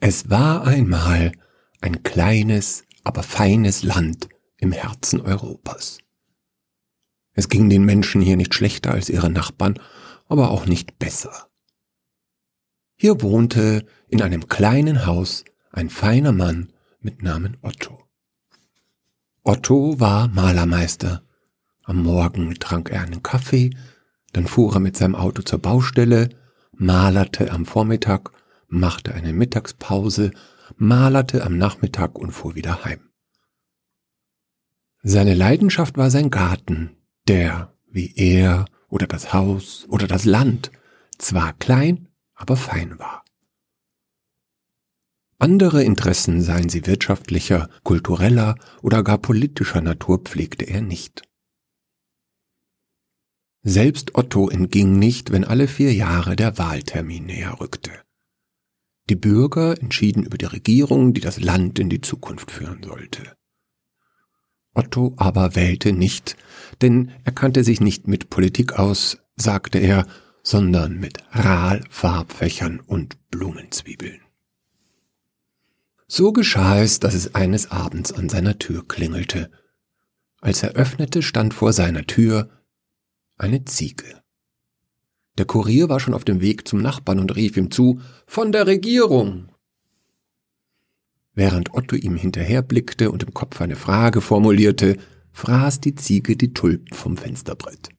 Es war einmal ein kleines, aber feines Land im Herzen Europas. Es ging den Menschen hier nicht schlechter als ihre Nachbarn, aber auch nicht besser. Hier wohnte in einem kleinen Haus ein feiner Mann mit Namen Otto. Otto war Malermeister. Am Morgen trank er einen Kaffee, dann fuhr er mit seinem Auto zur Baustelle, malerte am Vormittag, machte eine Mittagspause, malerte am Nachmittag und fuhr wieder heim. Seine Leidenschaft war sein Garten, der, wie er oder das Haus oder das Land, zwar klein, aber fein war. Andere Interessen, seien sie wirtschaftlicher, kultureller oder gar politischer Natur, pflegte er nicht. Selbst Otto entging nicht, wenn alle vier Jahre der Wahltermin näher rückte. Die Bürger entschieden über die Regierung, die das Land in die Zukunft führen sollte. Otto aber wählte nicht, denn er kannte sich nicht mit Politik aus, sagte er, sondern mit Rahl, Farbfächern und Blumenzwiebeln. So geschah es, dass es eines Abends an seiner Tür klingelte. Als er öffnete, stand vor seiner Tür eine Ziege. Der Kurier war schon auf dem Weg zum Nachbarn und rief ihm zu Von der Regierung. Während Otto ihm hinterherblickte und im Kopf eine Frage formulierte, fraß die Ziege die Tulpen vom Fensterbrett.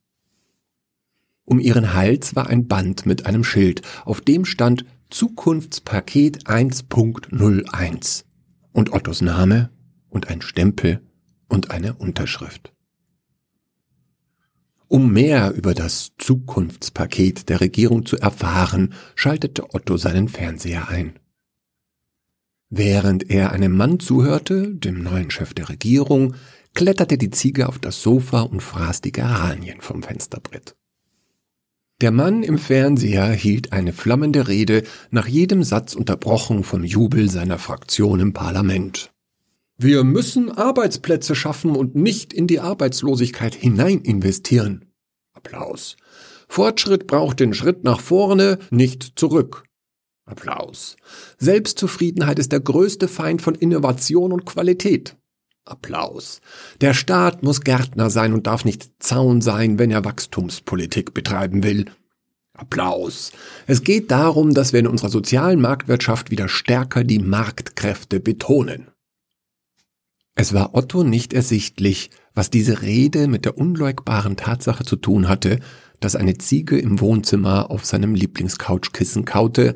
Um ihren Hals war ein Band mit einem Schild, auf dem stand Zukunftspaket 1.01 und Ottos Name und ein Stempel und eine Unterschrift. Um mehr über das Zukunftspaket der Regierung zu erfahren, schaltete Otto seinen Fernseher ein. Während er einem Mann zuhörte, dem neuen Chef der Regierung, kletterte die Ziege auf das Sofa und fraß die Geranien vom Fensterbrett. Der Mann im Fernseher hielt eine flammende Rede, nach jedem Satz unterbrochen vom Jubel seiner Fraktion im Parlament. Wir müssen Arbeitsplätze schaffen und nicht in die Arbeitslosigkeit hinein investieren. Applaus. Fortschritt braucht den Schritt nach vorne, nicht zurück. Applaus. Selbstzufriedenheit ist der größte Feind von Innovation und Qualität. Applaus. Der Staat muss Gärtner sein und darf nicht Zaun sein, wenn er Wachstumspolitik betreiben will. Applaus. Es geht darum, dass wir in unserer sozialen Marktwirtschaft wieder stärker die Marktkräfte betonen. Es war Otto nicht ersichtlich, was diese Rede mit der unleugbaren Tatsache zu tun hatte, dass eine Ziege im Wohnzimmer auf seinem Lieblingscouchkissen kaute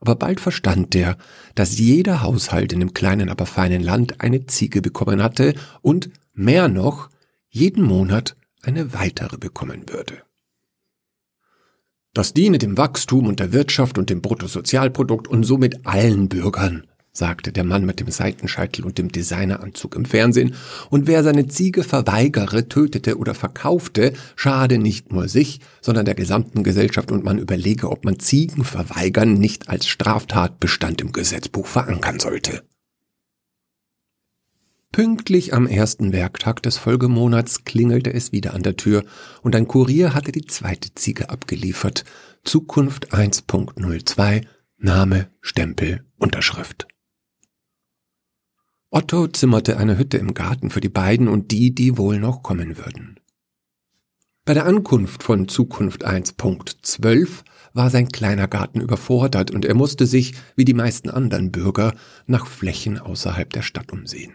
aber bald verstand er, dass jeder Haushalt in dem kleinen, aber feinen Land eine Ziege bekommen hatte und, mehr noch, jeden Monat eine weitere bekommen würde. Das diene dem Wachstum und der Wirtschaft und dem Bruttosozialprodukt und somit allen Bürgern, sagte der Mann mit dem Seitenscheitel und dem Designeranzug im Fernsehen, und wer seine Ziege verweigere, tötete oder verkaufte, schade nicht nur sich, sondern der gesamten Gesellschaft und man überlege, ob man Ziegen verweigern nicht als Straftatbestand im Gesetzbuch verankern sollte. Pünktlich am ersten Werktag des Folgemonats klingelte es wieder an der Tür, und ein Kurier hatte die zweite Ziege abgeliefert. Zukunft 1.02, Name, Stempel, Unterschrift. Otto zimmerte eine Hütte im Garten für die beiden und die, die wohl noch kommen würden. Bei der Ankunft von Zukunft 1.12 war sein kleiner Garten überfordert und er musste sich, wie die meisten anderen Bürger, nach Flächen außerhalb der Stadt umsehen.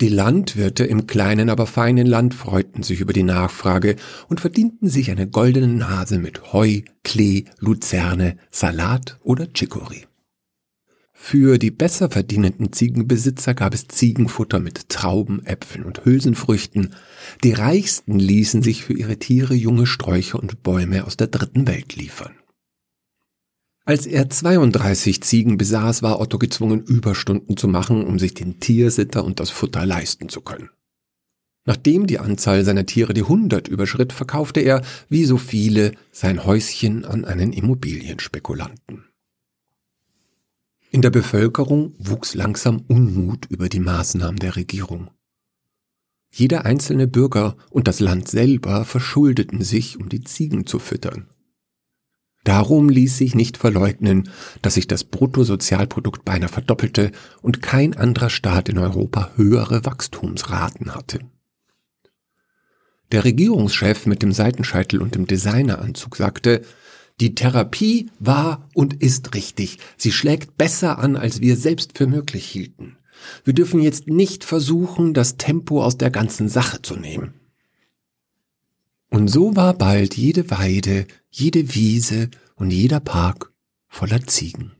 Die Landwirte im kleinen, aber feinen Land freuten sich über die Nachfrage und verdienten sich eine goldene Nase mit Heu, Klee, Luzerne, Salat oder Chicorée. Für die besser verdienenden Ziegenbesitzer gab es Ziegenfutter mit Trauben, Äpfeln und Hülsenfrüchten. Die Reichsten ließen sich für ihre Tiere junge Sträucher und Bäume aus der dritten Welt liefern. Als er 32 Ziegen besaß, war Otto gezwungen, Überstunden zu machen, um sich den Tiersitter und das Futter leisten zu können. Nachdem die Anzahl seiner Tiere die 100 überschritt, verkaufte er, wie so viele, sein Häuschen an einen Immobilienspekulanten. In der Bevölkerung wuchs langsam Unmut über die Maßnahmen der Regierung. Jeder einzelne Bürger und das Land selber verschuldeten sich, um die Ziegen zu füttern. Darum ließ sich nicht verleugnen, dass sich das Bruttosozialprodukt beinahe verdoppelte und kein anderer Staat in Europa höhere Wachstumsraten hatte. Der Regierungschef mit dem Seitenscheitel und dem Designeranzug sagte, die Therapie war und ist richtig. Sie schlägt besser an, als wir selbst für möglich hielten. Wir dürfen jetzt nicht versuchen, das Tempo aus der ganzen Sache zu nehmen. Und so war bald jede Weide, jede Wiese und jeder Park voller Ziegen.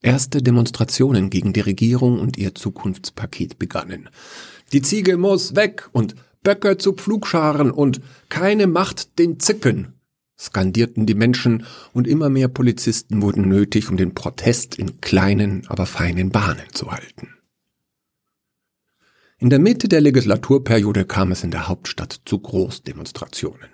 Erste Demonstrationen gegen die Regierung und ihr Zukunftspaket begannen. Die Ziege muss weg und Böcke zu Pflugscharen und keine Macht den Zicken, skandierten die Menschen und immer mehr Polizisten wurden nötig, um den Protest in kleinen, aber feinen Bahnen zu halten. In der Mitte der Legislaturperiode kam es in der Hauptstadt zu Großdemonstrationen.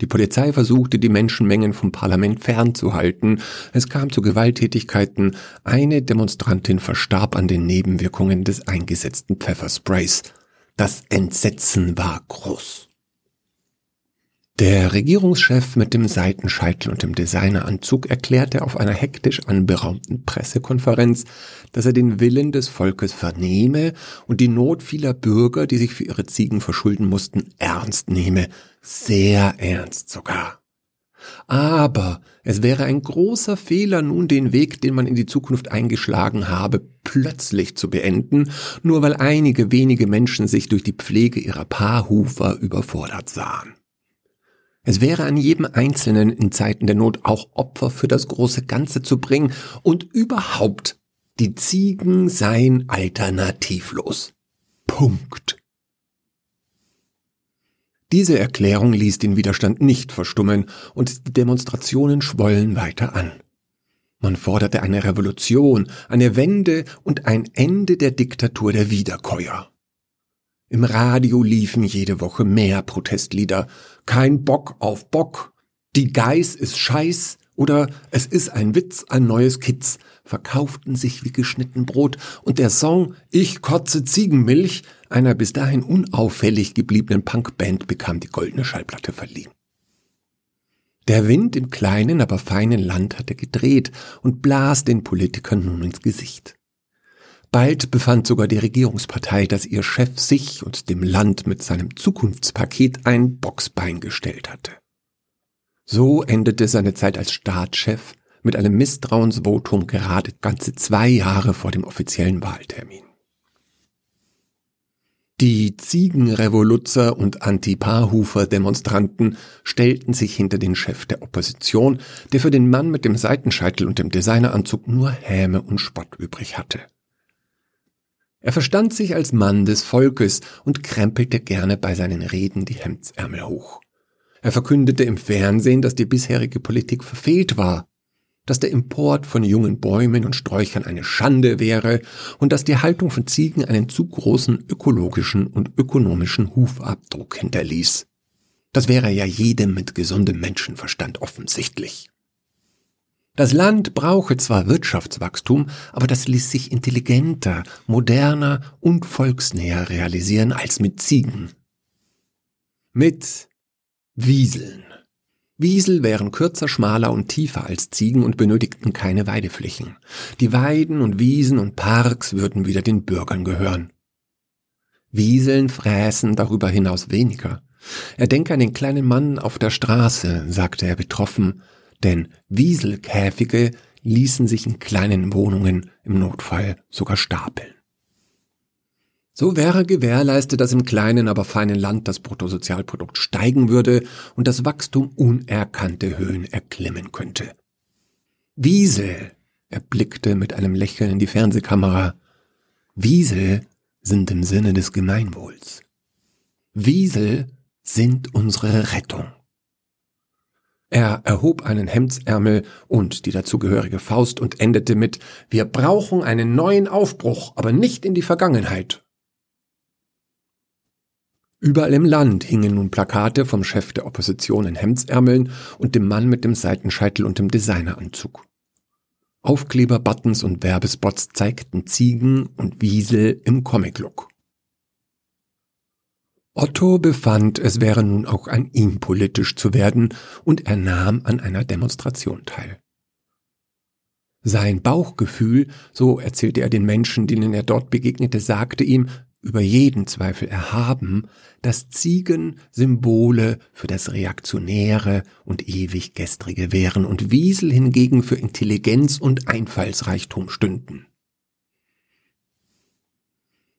Die Polizei versuchte, die Menschenmengen vom Parlament fernzuhalten. Es kam zu Gewalttätigkeiten. Eine Demonstrantin verstarb an den Nebenwirkungen des eingesetzten Pfeffersprays. Das Entsetzen war groß. Der Regierungschef mit dem Seitenscheitel und dem Designeranzug erklärte auf einer hektisch anberaumten Pressekonferenz, dass er den Willen des Volkes vernehme und die Not vieler Bürger, die sich für ihre Ziegen verschulden mussten, ernst nehme, sehr ernst sogar. Aber es wäre ein großer Fehler, nun den Weg, den man in die Zukunft eingeschlagen habe, plötzlich zu beenden, nur weil einige wenige Menschen sich durch die Pflege ihrer Paarhufer überfordert sahen. Es wäre an jedem Einzelnen in Zeiten der Not auch Opfer für das große Ganze zu bringen und überhaupt, die Ziegen seien alternativlos. Punkt. Diese Erklärung ließ den Widerstand nicht verstummen und die Demonstrationen schwollen weiter an. Man forderte eine Revolution, eine Wende und ein Ende der Diktatur der Wiederkäuer. Im Radio liefen jede Woche mehr Protestlieder. Kein Bock auf Bock. Die Geiß ist Scheiß oder es ist ein Witz, ein neues Kitz verkauften sich wie geschnitten Brot und der Song Ich kotze Ziegenmilch einer bis dahin unauffällig gebliebenen Punkband bekam die goldene Schallplatte verliehen. Der Wind im kleinen, aber feinen Land hatte gedreht und blas den Politikern nun ins Gesicht. Bald befand sogar die Regierungspartei, dass ihr Chef sich und dem Land mit seinem Zukunftspaket ein Boxbein gestellt hatte. So endete seine Zeit als Staatschef mit einem Misstrauensvotum gerade ganze zwei Jahre vor dem offiziellen Wahltermin. Die Ziegenrevoluzzer und Anti-Paarhufer-Demonstranten stellten sich hinter den Chef der Opposition, der für den Mann mit dem Seitenscheitel und dem Designeranzug nur Häme und Spott übrig hatte. Er verstand sich als Mann des Volkes und krempelte gerne bei seinen Reden die Hemdsärmel hoch. Er verkündete im Fernsehen, dass die bisherige Politik verfehlt war, dass der Import von jungen Bäumen und Sträuchern eine Schande wäre und dass die Haltung von Ziegen einen zu großen ökologischen und ökonomischen Hufabdruck hinterließ. Das wäre ja jedem mit gesundem Menschenverstand offensichtlich. Das Land brauche zwar Wirtschaftswachstum, aber das ließ sich intelligenter, moderner und volksnäher realisieren als mit Ziegen. Mit Wieseln. Wiesel wären kürzer, schmaler und tiefer als Ziegen und benötigten keine Weideflächen. Die Weiden und Wiesen und Parks würden wieder den Bürgern gehören. Wieseln fräßen darüber hinaus weniger. Er denke an den kleinen Mann auf der Straße, sagte er betroffen, denn Wieselkäfige ließen sich in kleinen Wohnungen im Notfall sogar stapeln. So wäre gewährleistet, dass im kleinen, aber feinen Land das Bruttosozialprodukt steigen würde und das Wachstum unerkannte Höhen erklimmen könnte. Wiesel, er blickte mit einem Lächeln in die Fernsehkamera, Wiesel sind im Sinne des Gemeinwohls. Wiesel sind unsere Rettung. Er erhob einen Hemdsärmel und die dazugehörige Faust und endete mit Wir brauchen einen neuen Aufbruch, aber nicht in die Vergangenheit. Überall im Land hingen nun Plakate vom Chef der Opposition in Hemdsärmeln und dem Mann mit dem Seitenscheitel und dem Designeranzug. Aufkleber, Buttons und Werbespots zeigten Ziegen und Wiesel im Comic-Look. Otto befand, es wäre nun auch an ihm politisch zu werden, und er nahm an einer Demonstration teil. Sein Bauchgefühl, so erzählte er den Menschen, denen er dort begegnete, sagte ihm, über jeden Zweifel erhaben, dass Ziegen Symbole für das Reaktionäre und ewig Gestrige wären und Wiesel hingegen für Intelligenz und Einfallsreichtum stünden.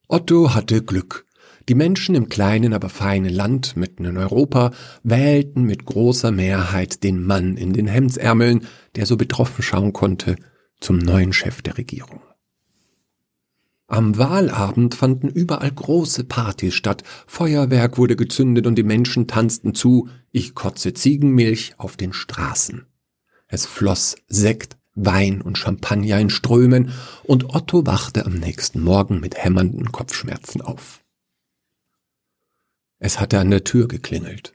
Otto hatte Glück. Die Menschen im kleinen, aber feinen Land mitten in Europa wählten mit großer Mehrheit den Mann in den Hemdsärmeln, der so betroffen schauen konnte, zum neuen Chef der Regierung. Am Wahlabend fanden überall große Partys statt, Feuerwerk wurde gezündet und die Menschen tanzten zu, ich kotze Ziegenmilch auf den Straßen. Es floss Sekt, Wein und Champagner in Strömen, und Otto wachte am nächsten Morgen mit hämmernden Kopfschmerzen auf. Es hatte an der Tür geklingelt.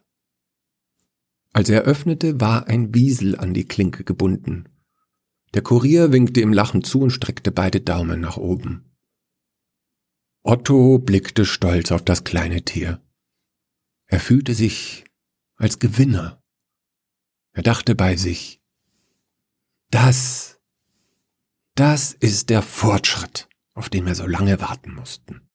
Als er öffnete, war ein Wiesel an die Klinke gebunden. Der Kurier winkte ihm lachend zu und streckte beide Daumen nach oben. Otto blickte stolz auf das kleine Tier. Er fühlte sich als Gewinner. Er dachte bei sich, das, das ist der Fortschritt, auf den wir so lange warten mussten.